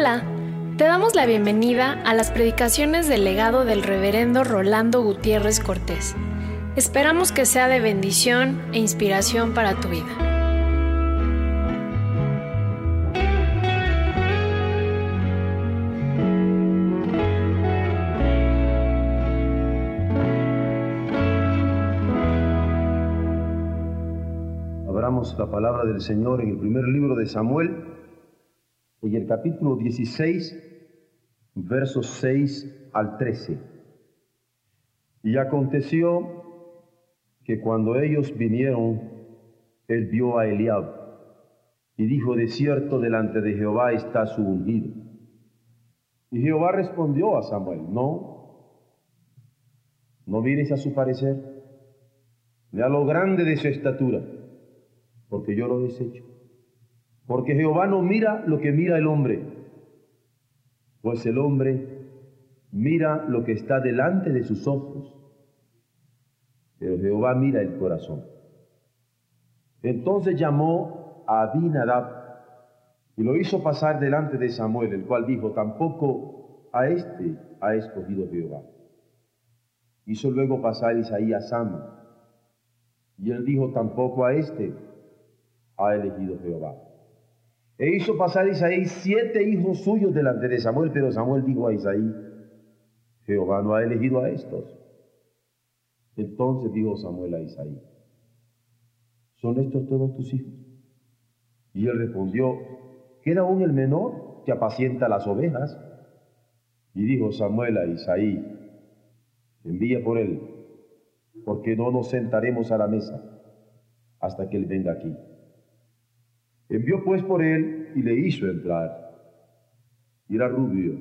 Hola, te damos la bienvenida a las predicaciones del legado del reverendo Rolando Gutiérrez Cortés. Esperamos que sea de bendición e inspiración para tu vida. Abramos la palabra del Señor en el primer libro de Samuel, en el capítulo 16, versos 6 al 13. Y aconteció que cuando ellos vinieron, él vio a Eliab y dijo, de cierto delante de Jehová está su ungido. Y Jehová respondió a Samuel, no, no vienes a su parecer, ni a lo grande de su estatura, porque yo lo desecho. Porque Jehová no mira lo que mira el hombre, pues el hombre mira lo que está delante de sus ojos, pero Jehová mira el corazón. Entonces llamó a Abinadab y lo hizo pasar delante de Samuel, el cual dijo, tampoco a este ha escogido Jehová. Hizo luego pasar Isaías Sama, y él dijo, tampoco a este ha elegido Jehová. E hizo pasar Isaí siete hijos suyos delante de Samuel, pero Samuel dijo a Isaí, Jehová no ha elegido a estos. Entonces dijo Samuel a Isaí, ¿son estos todos tus hijos? Y él respondió, ¿queda aún el menor que apacienta las ovejas? Y dijo Samuel a Isaí, envía por él, porque no nos sentaremos a la mesa hasta que él venga aquí. Envió pues por él y le hizo entrar. Y era rubio,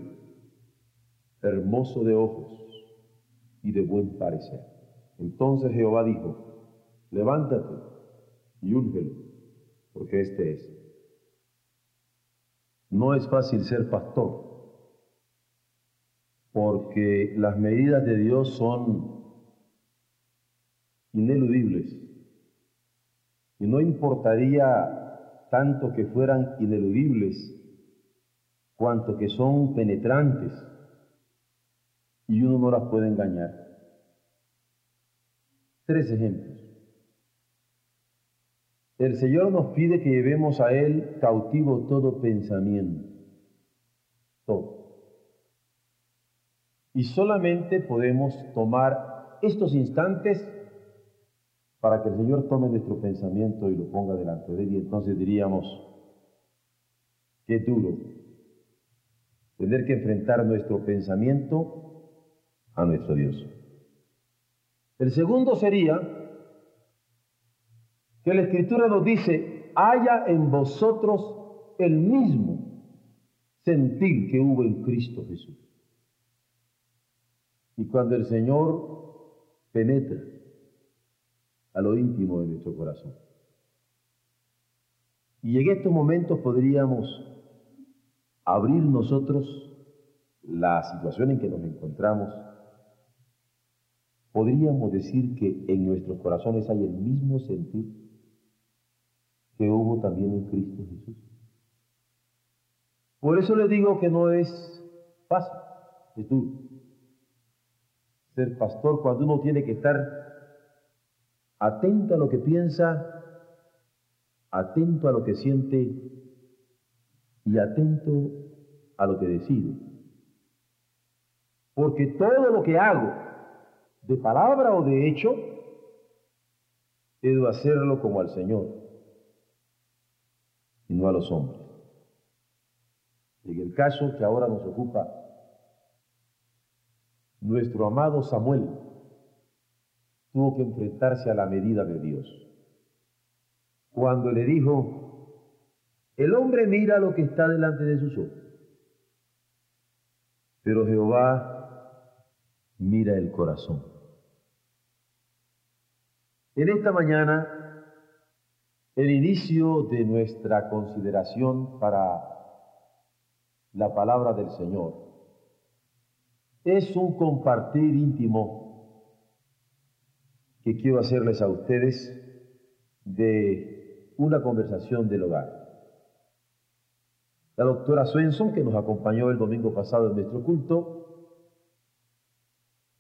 hermoso de ojos y de buen parecer. Entonces Jehová dijo, levántate y úngelo, porque este es. No es fácil ser pastor, porque las medidas de Dios son ineludibles. Y no importaría tanto que fueran ineludibles, cuanto que son penetrantes, y uno no las puede engañar. Tres ejemplos. El Señor nos pide que llevemos a Él cautivo todo pensamiento, todo. Y solamente podemos tomar estos instantes para que el Señor tome nuestro pensamiento y lo ponga delante de Él. Y entonces diríamos, qué duro tener que enfrentar nuestro pensamiento a nuestro Dios. El segundo sería que la Escritura nos dice, haya en vosotros el mismo sentir que hubo en Cristo Jesús. Y cuando el Señor penetra a lo íntimo de nuestro corazón. Y en estos momentos podríamos abrir nosotros la situación en que nos encontramos podríamos decir que en nuestros corazones hay el mismo sentir que hubo también en Cristo Jesús. Por eso le digo que no es fácil, es duro. Ser pastor cuando uno tiene que estar atento a lo que piensa, atento a lo que siente y atento a lo que decide. Porque todo lo que hago de palabra o de hecho, he hacerlo como al Señor y no a los hombres. En el caso que ahora nos ocupa, nuestro amado Samuel tuvo que enfrentarse a la medida de Dios. Cuando le dijo, el hombre mira lo que está delante de sus ojos, pero Jehová mira el corazón. En esta mañana, el inicio de nuestra consideración para la palabra del Señor es un compartir íntimo que quiero hacerles a ustedes de una conversación del hogar. La doctora Swenson, que nos acompañó el domingo pasado en nuestro culto,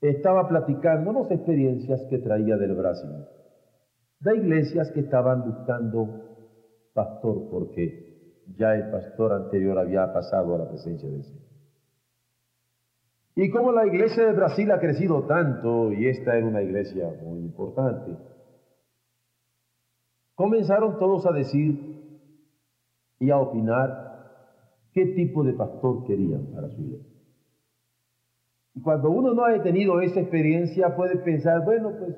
estaba platicándonos experiencias que traía del Brasil, de iglesias que estaban buscando pastor porque ya el pastor anterior había pasado a la presencia del Señor. Y como la iglesia de Brasil ha crecido tanto, y esta era una iglesia muy importante, comenzaron todos a decir y a opinar qué tipo de pastor querían para su iglesia. Y cuando uno no ha tenido esa experiencia, puede pensar, bueno, pues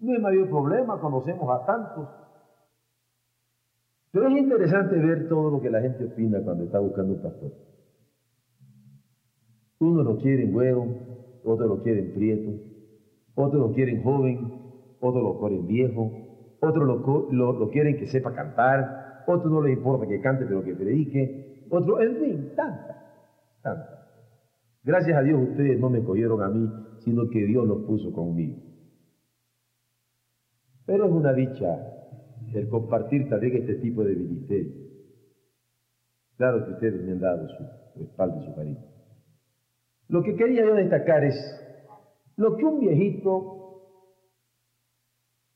no hay mayor problema, conocemos a tantos. Pero es interesante ver todo lo que la gente opina cuando está buscando un pastor. Uno lo quieren güero, otros lo quieren prieto, otros lo quieren joven, otros lo quieren viejo, otros lo, lo, quieren que sepa cantar, otros no les importa que cante pero que predique, otros, en fin, tanta, tanta. Gracias a Dios ustedes no me cogieron a mí, sino que Dios los puso conmigo. Pero es una dicha el compartir también este tipo de ministerio. Claro que ustedes me han dado su respaldo y su cariño. Lo que quería yo destacar es lo que un viejito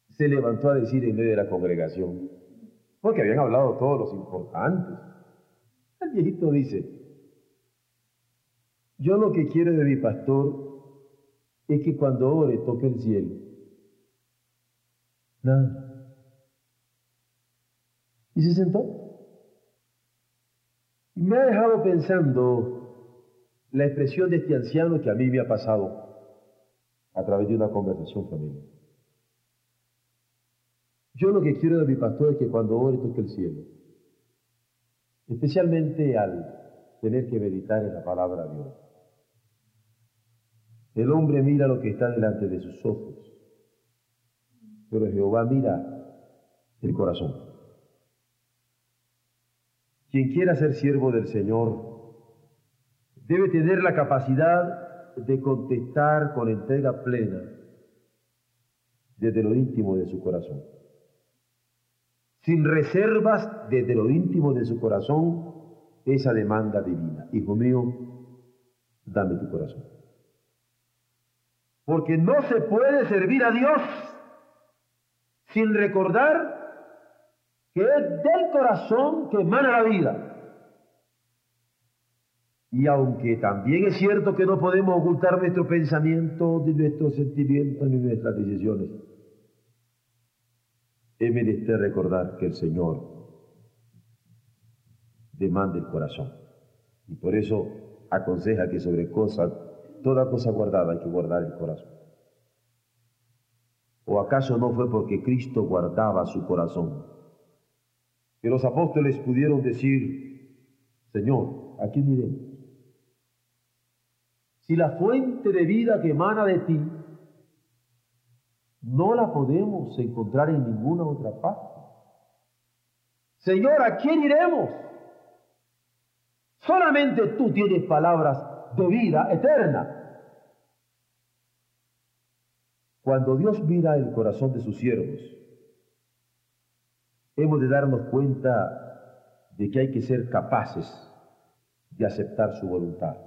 se levantó a decir en medio de la congregación, porque habían hablado todos los importantes. El viejito dice, yo lo que quiero de mi pastor es que cuando ore toque el cielo. Nada. Y se sentó. Y me ha dejado pensando la expresión de este anciano que a mí me ha pasado a través de una conversación familiar. Yo lo que quiero de mi pastor es que cuando ore toque el cielo, especialmente al tener que meditar en la palabra de Dios. El hombre mira lo que está delante de sus ojos, pero Jehová mira el corazón. Quien quiera ser siervo del Señor, debe tener la capacidad de contestar con entrega plena desde lo íntimo de su corazón. Sin reservas desde lo íntimo de su corazón esa demanda divina. Hijo mío, dame tu corazón. Porque no se puede servir a Dios sin recordar que es del corazón que emana la vida. Y aunque también es cierto que no podemos ocultar nuestro pensamiento, ni nuestros sentimientos, ni nuestras decisiones, es menester recordar que el Señor demanda el corazón. Y por eso aconseja que sobre cosa, toda cosa guardada hay que guardar el corazón. ¿O acaso no fue porque Cristo guardaba su corazón? Que los apóstoles pudieron decir, Señor, aquí miremos si la fuente de vida que emana de ti no la podemos encontrar en ninguna otra parte. Señor, ¿a quién iremos? Solamente tú tienes palabras de vida eterna. Cuando Dios mira el corazón de sus siervos, hemos de darnos cuenta de que hay que ser capaces de aceptar su voluntad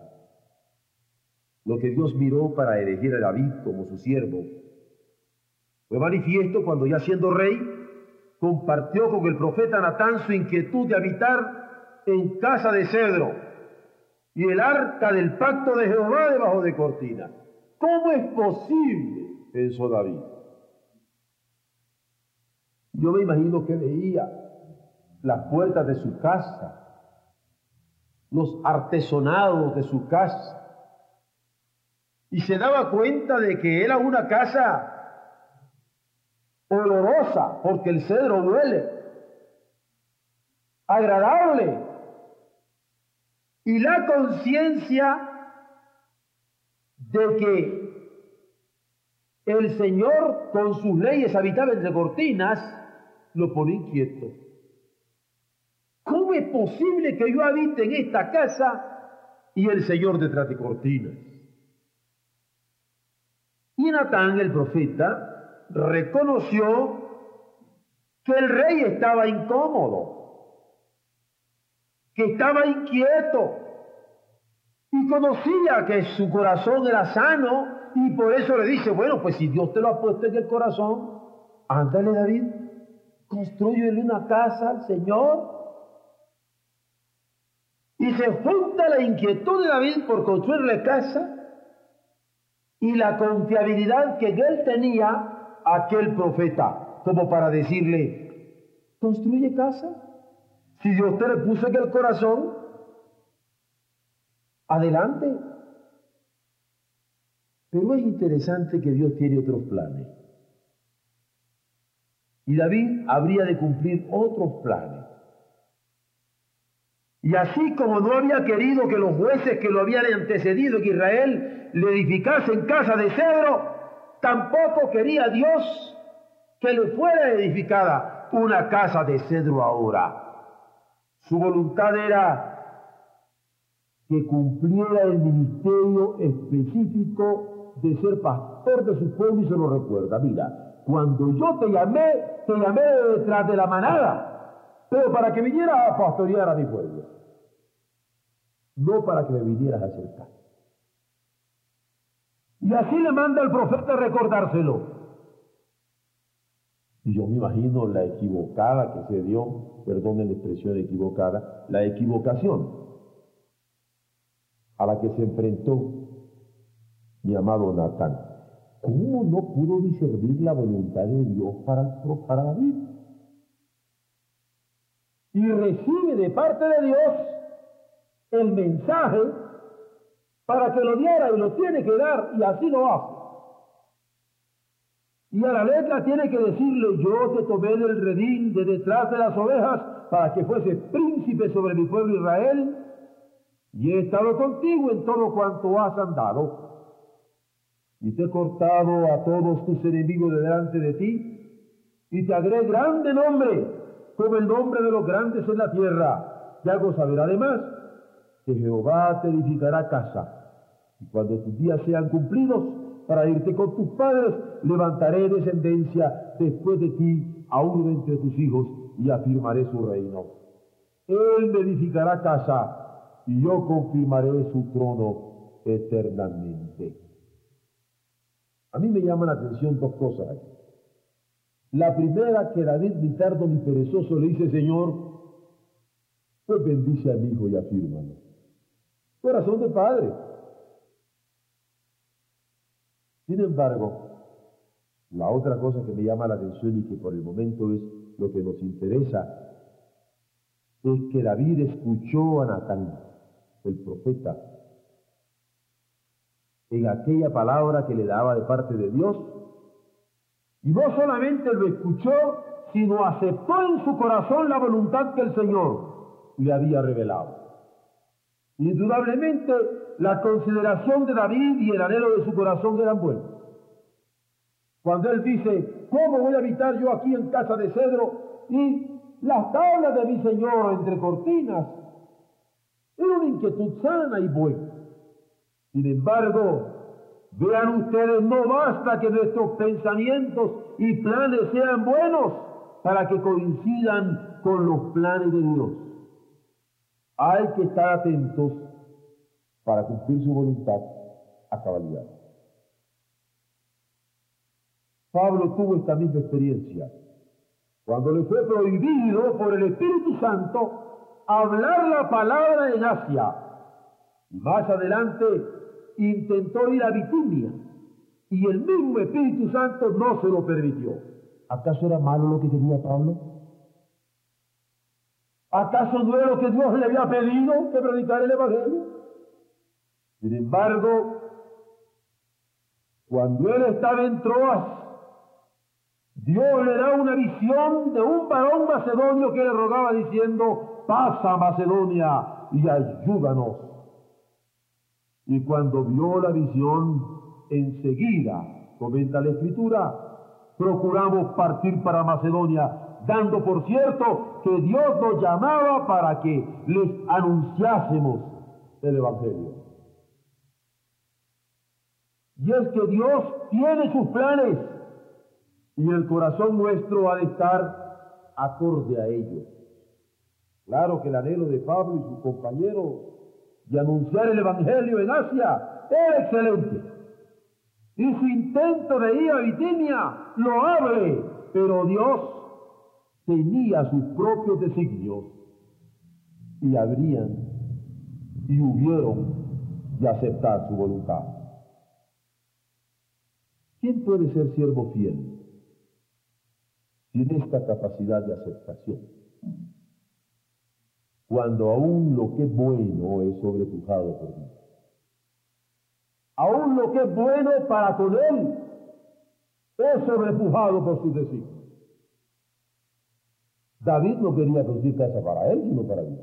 lo que Dios miró para elegir a David como su siervo. Fue manifiesto cuando ya siendo rey, compartió con el profeta Natán su inquietud de habitar en casa de cedro y el arca del pacto de Jehová debajo de cortina. ¿Cómo es posible? pensó David. Yo me imagino que veía las puertas de su casa, los artesonados de su casa, y se daba cuenta de que era una casa olorosa, porque el cedro huele, agradable, y la conciencia de que el Señor con sus leyes habitaba entre cortinas, lo pone inquieto. ¿Cómo es posible que yo habite en esta casa y el Señor detrás de cortinas? Y Natán, el profeta, reconoció que el rey estaba incómodo, que estaba inquieto y conocía que su corazón era sano y por eso le dice, bueno, pues si Dios te lo ha puesto en el corazón, ándale David, construyele una casa al Señor. Y se junta la inquietud de David por construirle casa y la confiabilidad que él tenía aquel profeta, como para decirle, construye casa. Si Dios te le puso en el corazón, adelante. Pero es interesante que Dios tiene otros planes. Y David habría de cumplir otros planes. Y así como no había querido que los jueces que lo habían antecedido, que Israel le edificasen casa de cedro, tampoco quería Dios que le fuera edificada una casa de cedro ahora. Su voluntad era que cumpliera el ministerio específico de ser pastor de su pueblo y se lo recuerda. Mira, cuando yo te llamé, te llamé detrás de la manada, pero para que vinieras a pastorear a mi pueblo, no para que me vinieras a acercar. Y así le manda el profeta recordárselo. Y yo me imagino la equivocada que se dio, perdonen la expresión equivocada, la equivocación a la que se enfrentó mi amado Natán. ¿Cómo no pudo discernir la voluntad de Dios para, para David? Y recibe de parte de Dios el mensaje para que lo diera y lo tiene que dar y así lo hace. Y a la letra tiene que decirle, yo te tomé del redín de detrás de las ovejas para que fuese príncipe sobre mi pueblo Israel y he estado contigo en todo cuanto has andado. Y te he cortado a todos tus enemigos de delante de ti y te agré grande nombre como el nombre de los grandes en la tierra. Y hago saber además que Jehová te edificará casa. Y cuando tus días sean cumplidos, para irte con tus padres, levantaré descendencia después de ti a uno entre tus hijos y afirmaré su reino. Él me edificará casa y yo confirmaré su trono eternamente. A mí me llaman la atención dos cosas. La primera que David, ni tardo ni perezoso, le dice, Señor, pues bendice a mi hijo y afírmalo. Corazón de padre. Sin embargo, la otra cosa que me llama la atención y que por el momento es lo que nos interesa, es que David escuchó a Natán, el profeta, en aquella palabra que le daba de parte de Dios, y no solamente lo escuchó, sino aceptó en su corazón la voluntad que el Señor le había revelado. Indudablemente, la consideración de David y el anhelo de su corazón eran buenos. Cuando él dice, ¿cómo voy a habitar yo aquí en casa de cedro y las tablas de mi Señor entre cortinas? Era una inquietud sana y buena. Sin embargo, vean ustedes, no basta que nuestros pensamientos y planes sean buenos para que coincidan con los planes de Dios. Hay que estar atentos para cumplir su voluntad a cabalidad. Pablo tuvo esta misma experiencia. Cuando le fue prohibido por el Espíritu Santo hablar la palabra en Asia. Y más adelante intentó ir a Bitinia. Y el mismo Espíritu Santo no se lo permitió. ¿Acaso era malo lo que quería Pablo? ¿Acaso no era lo que Dios le había pedido que predicara el Evangelio? Sin embargo, cuando él estaba en Troas, Dios le da una visión de un varón macedonio que le rogaba diciendo, pasa Macedonia y ayúdanos. Y cuando vio la visión, enseguida, comenta la escritura, procuramos partir para Macedonia, dando por cierto que Dios nos llamaba para que les anunciásemos el Evangelio. Y es que Dios tiene sus planes y el corazón nuestro ha de estar acorde a ellos. Claro que el anhelo de Pablo y sus compañeros de anunciar el Evangelio en Asia era excelente. Y su intento de ir a Bitinia, loable, pero Dios tenía sus propios designios y habrían y hubieron de aceptar su voluntad. ¿Quién puede ser siervo fiel sin esta capacidad de aceptación? Cuando aún lo que es bueno es sobrepujado por Dios. Aún lo que es bueno para con él es sobrepujado por sus designios. David no quería construir casa para él, sino para Dios.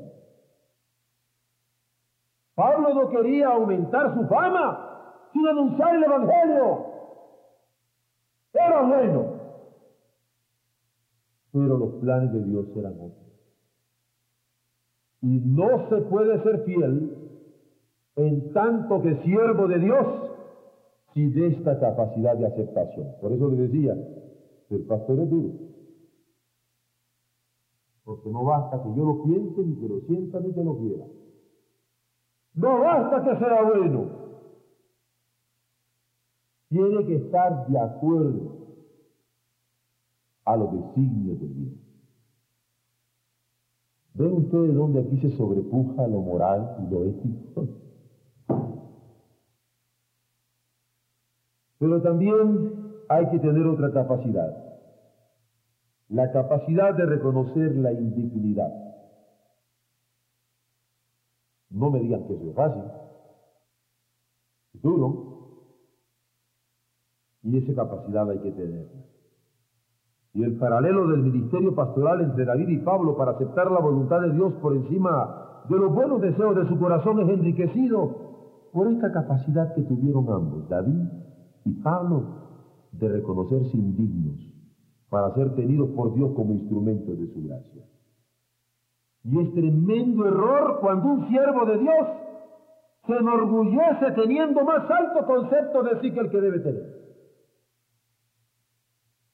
Pablo no quería aumentar su fama sin anunciar el Evangelio. Era bueno. Pero los planes de Dios eran otros. Y no se puede ser fiel en tanto que siervo de Dios sin esta capacidad de aceptación. Por eso le decía, el pastor es duro. Porque no basta que yo lo piense, ni que lo sienta, ni que lo quiera. No basta que sea bueno. Tiene que estar de acuerdo a los designios de Dios. ¿Ven ustedes dónde aquí se sobrepuja lo moral y lo ético? Pero también hay que tener otra capacidad, la capacidad de reconocer la indignidad. No me digan que eso es fácil, es duro, y esa capacidad hay que tenerla. Y el paralelo del ministerio pastoral entre David y Pablo para aceptar la voluntad de Dios por encima de los buenos deseos de su corazón es enriquecido por esta capacidad que tuvieron ambos, David y Pablo, de reconocerse indignos para ser tenidos por Dios como instrumentos de su gracia. Y es tremendo error cuando un siervo de Dios se enorgullece teniendo más alto concepto de sí que el que debe tener.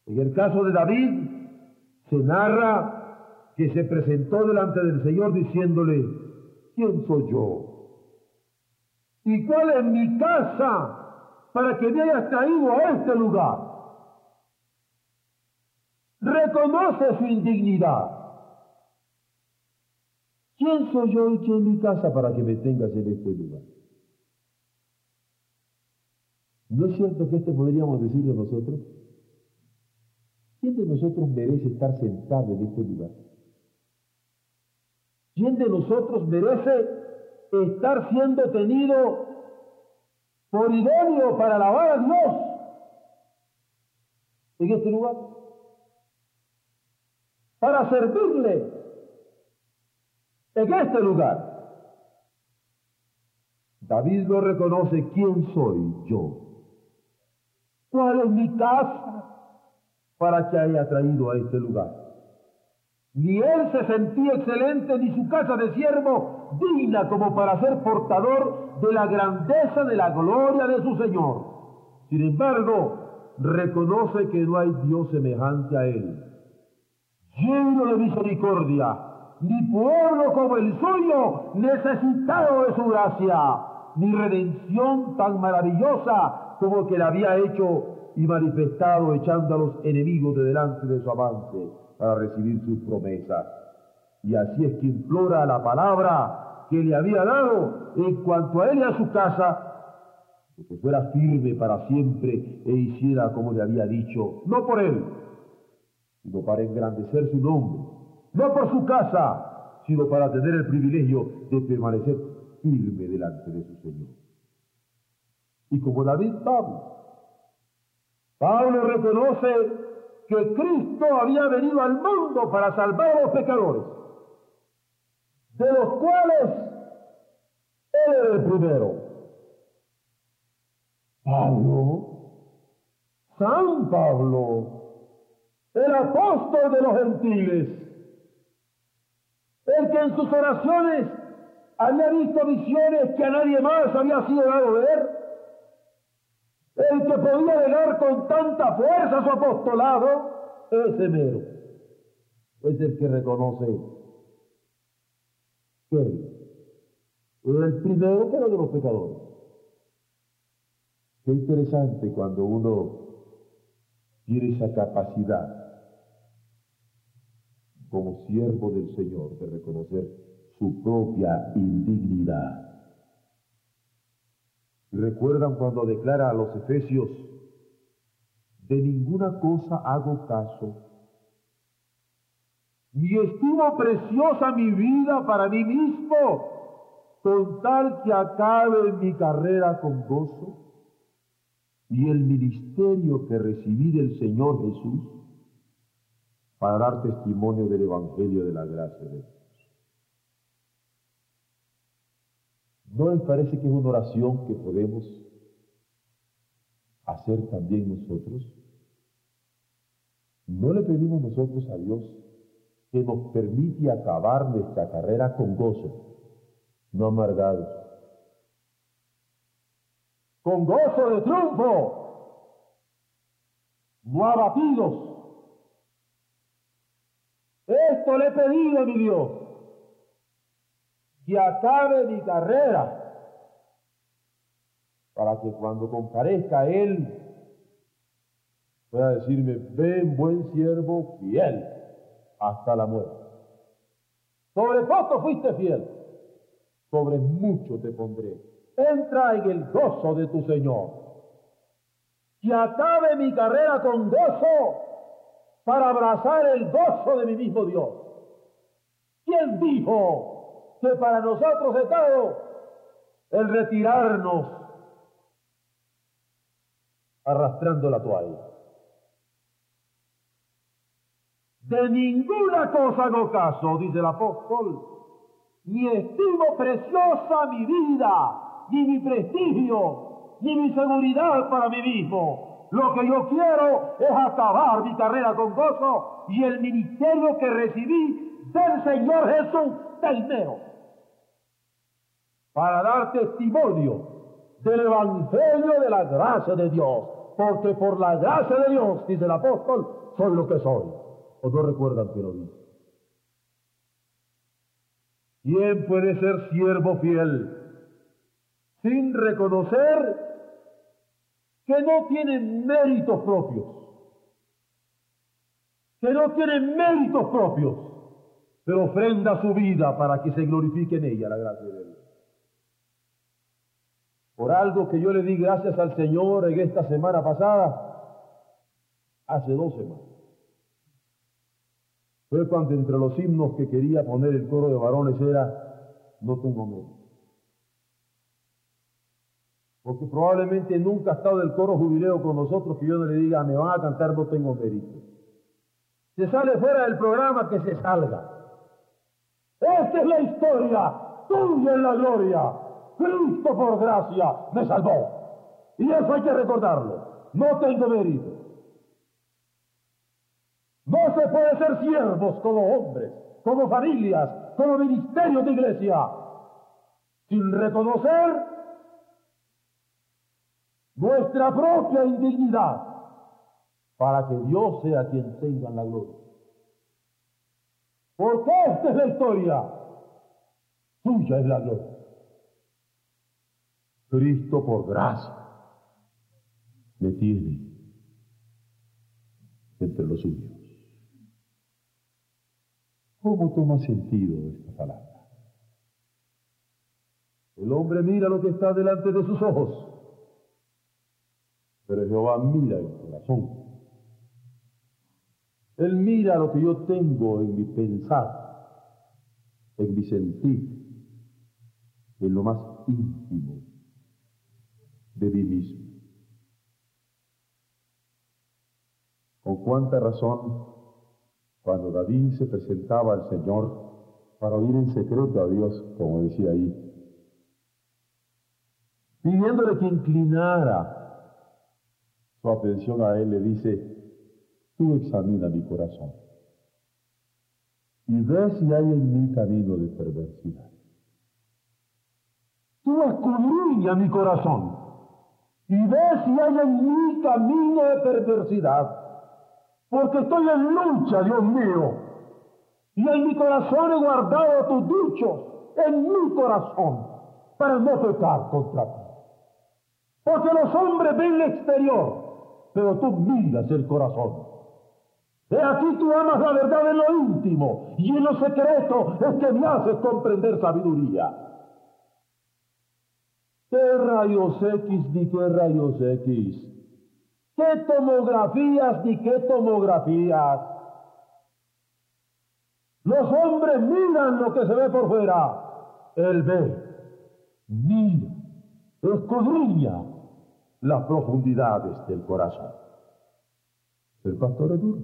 En el caso de David, se narra que se presentó delante del Señor diciéndole, ¿quién soy yo? ¿Y cuál es mi casa para que me hayas traído a este lugar? Reconoce su indignidad. ¿Quién soy yo y quién es mi casa para que me tengas en este lugar? ¿No es cierto que esto podríamos decir de nosotros? ¿Quién de nosotros merece estar sentado en este lugar? ¿Quién de nosotros merece estar siendo tenido por idóneo para alabar a Dios en este lugar? Para servirle en este lugar. David lo reconoce, ¿quién soy yo? ¿Cuál es mi casa? Para que haya traído a este lugar. Ni él se sentía excelente, ni su casa de siervo digna como para ser portador de la grandeza de la gloria de su Señor. Sin embargo, reconoce que no hay Dios semejante a él. Lleno de misericordia, ni pueblo como el suyo, necesitado de su gracia, ni redención tan maravillosa como que le había hecho y manifestado echando a los enemigos de delante de su avance para recibir sus promesas. Y así es que implora la palabra que le había dado en cuanto a él y a su casa, que fuera firme para siempre e hiciera como le había dicho, no por él, sino para engrandecer su nombre, no por su casa, sino para tener el privilegio de permanecer firme delante de su Señor. Y como David Pablo, Pablo reconoce que Cristo había venido al mundo para salvar a los pecadores, de los cuales él era el primero. Pablo, San Pablo, el apóstol de los gentiles, el que en sus oraciones había visto visiones que a nadie más había sido dado ver, el que podía negar con tanta fuerza su apostolado, ese mero, es el que reconoce El primero pero de los pecadores. Qué interesante cuando uno tiene esa capacidad como siervo del Señor de reconocer su propia indignidad. Recuerdan cuando declara a los efesios, de ninguna cosa hago caso, ni estimo preciosa mi vida para mí mismo, con tal que acabe mi carrera con gozo y el ministerio que recibí del Señor Jesús para dar testimonio del Evangelio de la gracia de Dios. ¿No les parece que es una oración que podemos hacer también nosotros? ¿No le pedimos nosotros a Dios que nos permite acabar nuestra carrera con gozo, no amargados? Con gozo de triunfo, no abatidos. Esto le he pedido a mi Dios que acabe mi carrera, para que cuando comparezca Él pueda decirme, ven buen siervo fiel hasta la muerte. Sobre poco fuiste fiel, sobre mucho te pondré. Entra en el gozo de tu Señor. Que acabe mi carrera con gozo para abrazar el gozo de mi mismo Dios. ¿Quién dijo que para nosotros es dado el retirarnos arrastrando la toalla. De ninguna cosa hago caso, dice el apóstol, ni estimo preciosa mi vida, ni mi prestigio, ni mi seguridad para mí mismo. Lo que yo quiero es acabar mi carrera con gozo y el ministerio que recibí del Señor Jesús del para dar testimonio del Evangelio de la gracia de Dios. Porque por la gracia de Dios, dice el apóstol, soy lo que soy. ¿O no recuerdan que lo dice? ¿Quién puede ser siervo fiel sin reconocer que no tiene méritos propios? Que no tiene méritos propios, pero ofrenda su vida para que se glorifique en ella la gracia de Dios por algo que yo le di gracias al Señor en esta semana pasada, hace dos semanas. Fue cuando entre los himnos que quería poner el coro de varones era, no tengo mérito. Porque probablemente nunca ha estado el coro jubileo con nosotros que yo no le diga, me van a cantar, no tengo mérito. Se sale fuera del programa, que se salga. Esta es la historia, tuya en la gloria. Cristo por gracia me salvó. Y eso hay que recordarlo. No tengo mérito. No se puede ser siervos como hombres, como familias, como ministerios de iglesia, sin reconocer nuestra propia indignidad para que Dios sea quien tenga la gloria. Porque esta es la historia. Suya es la gloria. Cristo por gracia me tiene entre los suyos. ¿Cómo toma sentido esta palabra? El hombre mira lo que está delante de sus ojos, pero Jehová mira el corazón. Él mira lo que yo tengo en mi pensar, en mi sentir, en lo más íntimo de mí mismo. Con cuánta razón, cuando David se presentaba al Señor para oír en secreto a Dios, como decía ahí, pidiéndole que inclinara su atención a Él, le dice, tú examina mi corazón y ve si hay en mí camino de perversidad. Tú escudriña mi corazón y ve si hay en mí camino de perversidad, porque estoy en lucha, Dios mío, y en mi corazón he guardado tus dichos. en mi corazón para no pecar contra ti. Porque los hombres ven el exterior, pero tú miras el corazón. De aquí tú amas la verdad en lo íntimo y en lo secreto es que me haces comprender sabiduría. ¿Qué rayos X ni qué rayos X? ¿Qué tomografías ni qué tomografías? Los hombres miran lo que se ve por fuera. Él ve, mira, escudriña las profundidades del corazón. El pastor es duro.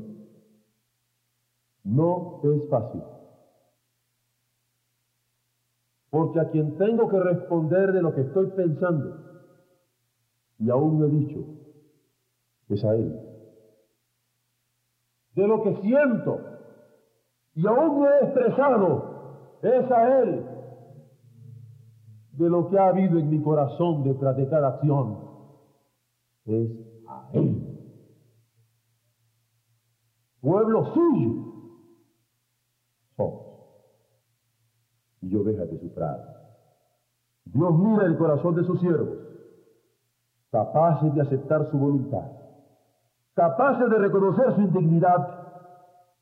No es fácil. Porque a quien tengo que responder de lo que estoy pensando, y aún no he dicho, es a Él. De lo que siento, y aún no he expresado, es a Él. De lo que ha habido en mi corazón detrás de cada acción, es a Él. Pueblo suyo somos. Y ovejas de su. Dios mira el corazón de sus siervos, capaces de aceptar su voluntad, capaces de reconocer su indignidad,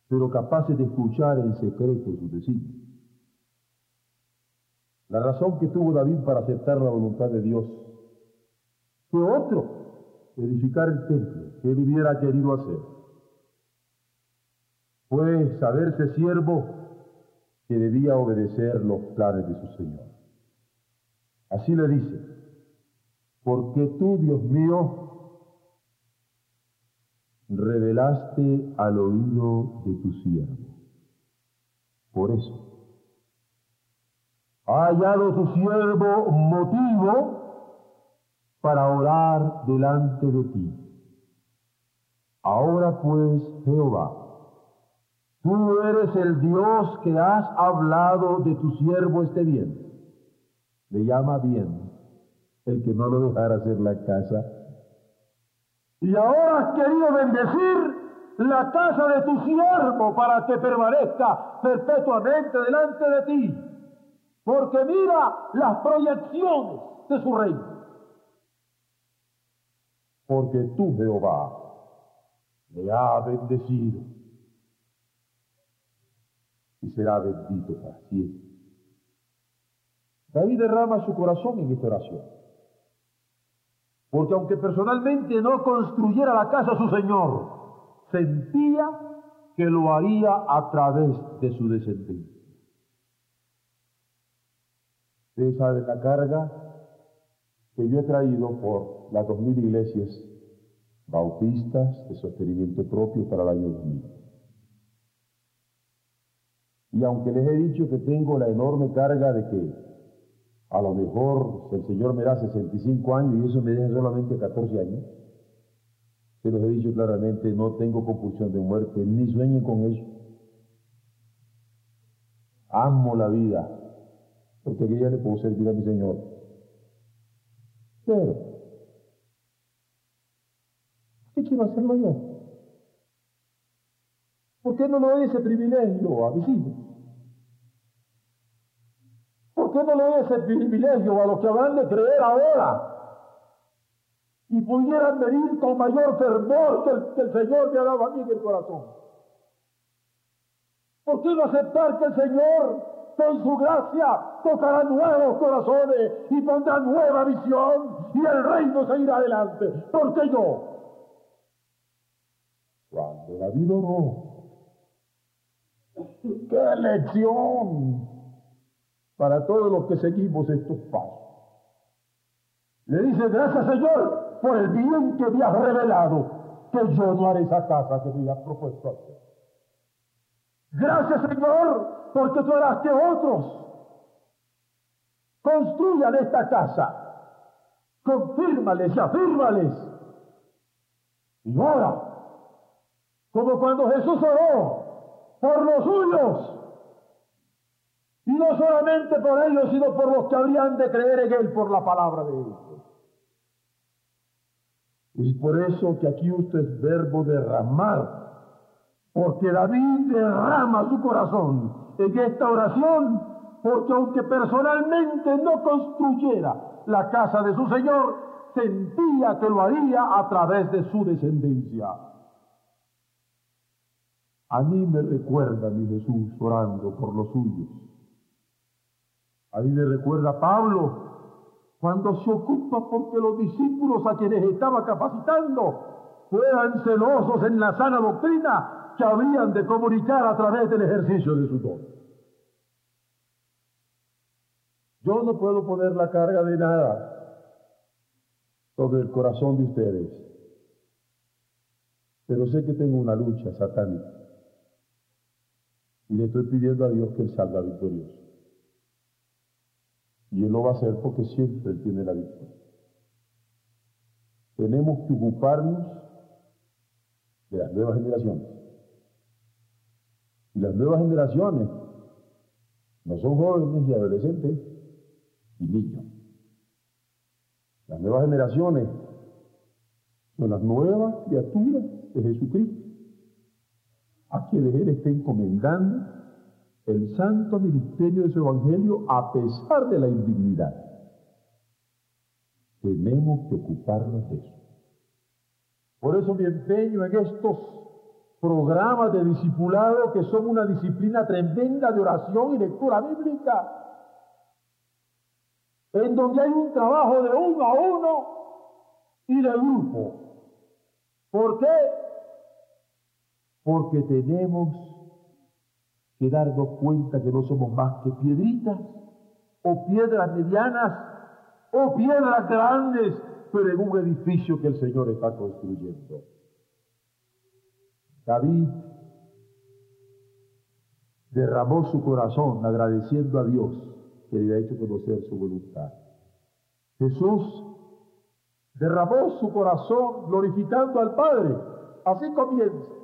pero capaces de escuchar en secreto su designios. La razón que tuvo David para aceptar la voluntad de Dios fue otro edificar el templo que él hubiera querido hacer. Fue saberse siervo que debía obedecer los planes de su Señor. Así le dice, porque tú, Dios mío, revelaste al oído de tu siervo. Por eso, ha hallado tu siervo motivo para orar delante de ti. Ahora pues, Jehová, tú eres el Dios que has hablado de tu siervo este bien. Le llama bien el que no lo dejara hacer la casa. Y ahora has querido bendecir la casa de tu siervo para que permanezca perpetuamente delante de ti. Porque mira las proyecciones de su reino porque tú, Jehová, me has bendecido y será bendito para siempre. David derrama su corazón en esta oración. Porque aunque personalmente no construyera la casa a su Señor, sentía que lo haría a través de su descendencia. Ustedes saben la carga que yo he traído por las dos mil iglesias bautistas de sostenimiento propio para el año 2000. Y aunque les he dicho que tengo la enorme carga de que a lo mejor el Señor me da 65 años y eso me deja solamente 14 años, se los he dicho claramente, no tengo compulsión de muerte, ni sueño con eso. Amo la vida, porque ya le puedo servir a mi Señor. Pero, ¿qué quiero hacerlo yo? ¿Por qué no le doy ese privilegio a mis hijos? ¿Por qué no le doy ese privilegio a los que van de creer ahora? Y pudieran venir con mayor fervor que el, Señor me ha dado a mí en el corazón. ¿Por qué no aceptar que el Señor con su gracia tocará nuevos corazones y pondrá nueva visión y el reino seguirá adelante. ¿Por qué yo? Cuando David oró, ¡qué lección para todos los que seguimos estos pasos! Le dice, gracias Señor por el bien que me has revelado, que yo no haré esa casa que me has propuesto. Gracias Señor porque tú harás que otros construyan esta casa. Confírmales y afírmales. Y ahora, como cuando Jesús oró por los suyos, y no solamente por ellos, sino por los que habrían de creer en Él por la palabra de Dios. Y por eso que aquí usted es verbo derramar, porque David derrama su corazón en esta oración porque aunque personalmente no construyera la casa de su Señor, sentía que lo haría a través de su descendencia. A mí me recuerda mi Jesús orando por los suyos. A mí me recuerda Pablo cuando se ocupa porque los discípulos a quienes estaba capacitando fueran celosos en la sana doctrina que habían de comunicar a través del ejercicio de su don. Yo no puedo poner la carga de nada sobre el corazón de ustedes, pero sé que tengo una lucha satánica y le estoy pidiendo a Dios que Él salga victorioso. Y Él lo va a hacer porque siempre Él tiene la victoria. Tenemos que ocuparnos de las nuevas generaciones. Y las nuevas generaciones no son jóvenes y adolescentes y niños. Las nuevas generaciones son las nuevas criaturas de Jesucristo, a quienes Él está encomendando el santo ministerio de su evangelio a pesar de la indignidad. Tenemos que ocuparnos de eso. Por eso mi empeño en estos programas de discipulado que son una disciplina tremenda de oración y lectura bíblica, en donde hay un trabajo de uno a uno y de grupo. ¿Por qué? Porque tenemos que darnos cuenta que no somos más que piedritas o piedras medianas o piedras grandes, pero en un edificio que el Señor está construyendo. David derramó su corazón agradeciendo a Dios que le había hecho conocer su voluntad. Jesús derramó su corazón glorificando al Padre. Así comienza.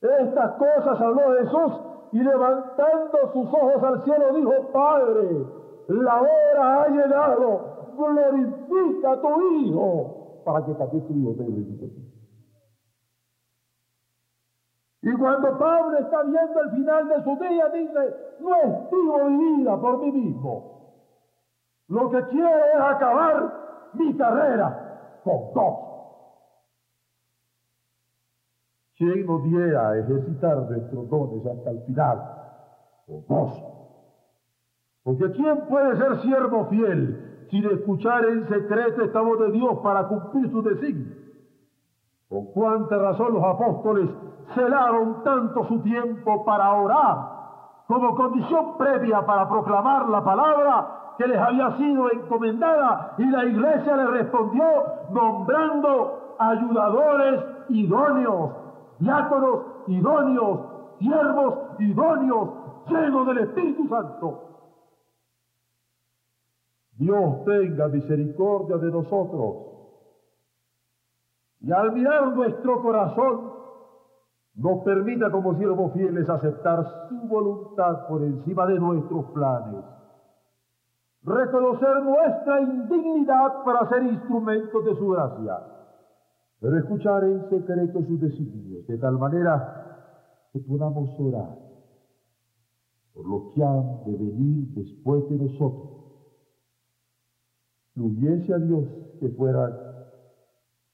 Estas cosas habló Jesús y levantando sus ojos al cielo dijo, Padre, la hora ha llegado, glorifica a tu Hijo, para que también tu Hijo te glorifique. Y cuando Pablo está viendo el final de su día, dice, no estimo mi vida por mí mismo. Lo que quiero es acabar mi carrera con dos ¿Quién nos diera a ejercitar nuestros dones hasta el final? Con gozo. Porque ¿quién puede ser siervo fiel sin escuchar en secreto esta voz de Dios para cumplir su designio? Con cuánta razón los apóstoles celaron tanto su tiempo para orar como condición previa para proclamar la palabra que les había sido encomendada y la iglesia le respondió nombrando ayudadores idóneos diáconos idóneos, siervos idóneos, llenos del Espíritu Santo. Dios tenga misericordia de nosotros. Y al mirar nuestro corazón, nos permita como siervos fieles aceptar su voluntad por encima de nuestros planes. Reconocer nuestra indignidad para ser instrumentos de su gracia pero escuchar en secreto sus designios, de tal manera que podamos orar por los que han de venir después de nosotros. Si hubiese a Dios que fueran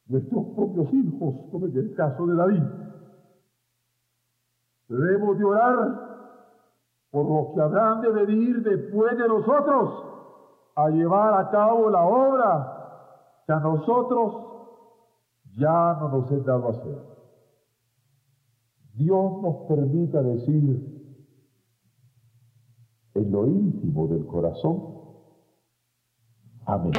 nuestros propios hijos, como en el caso de David. Debemos de orar por los que habrán de venir después de nosotros a llevar a cabo la obra que a nosotros ya no nos es dado hacer. Dios nos permita decir en lo íntimo del corazón, amén.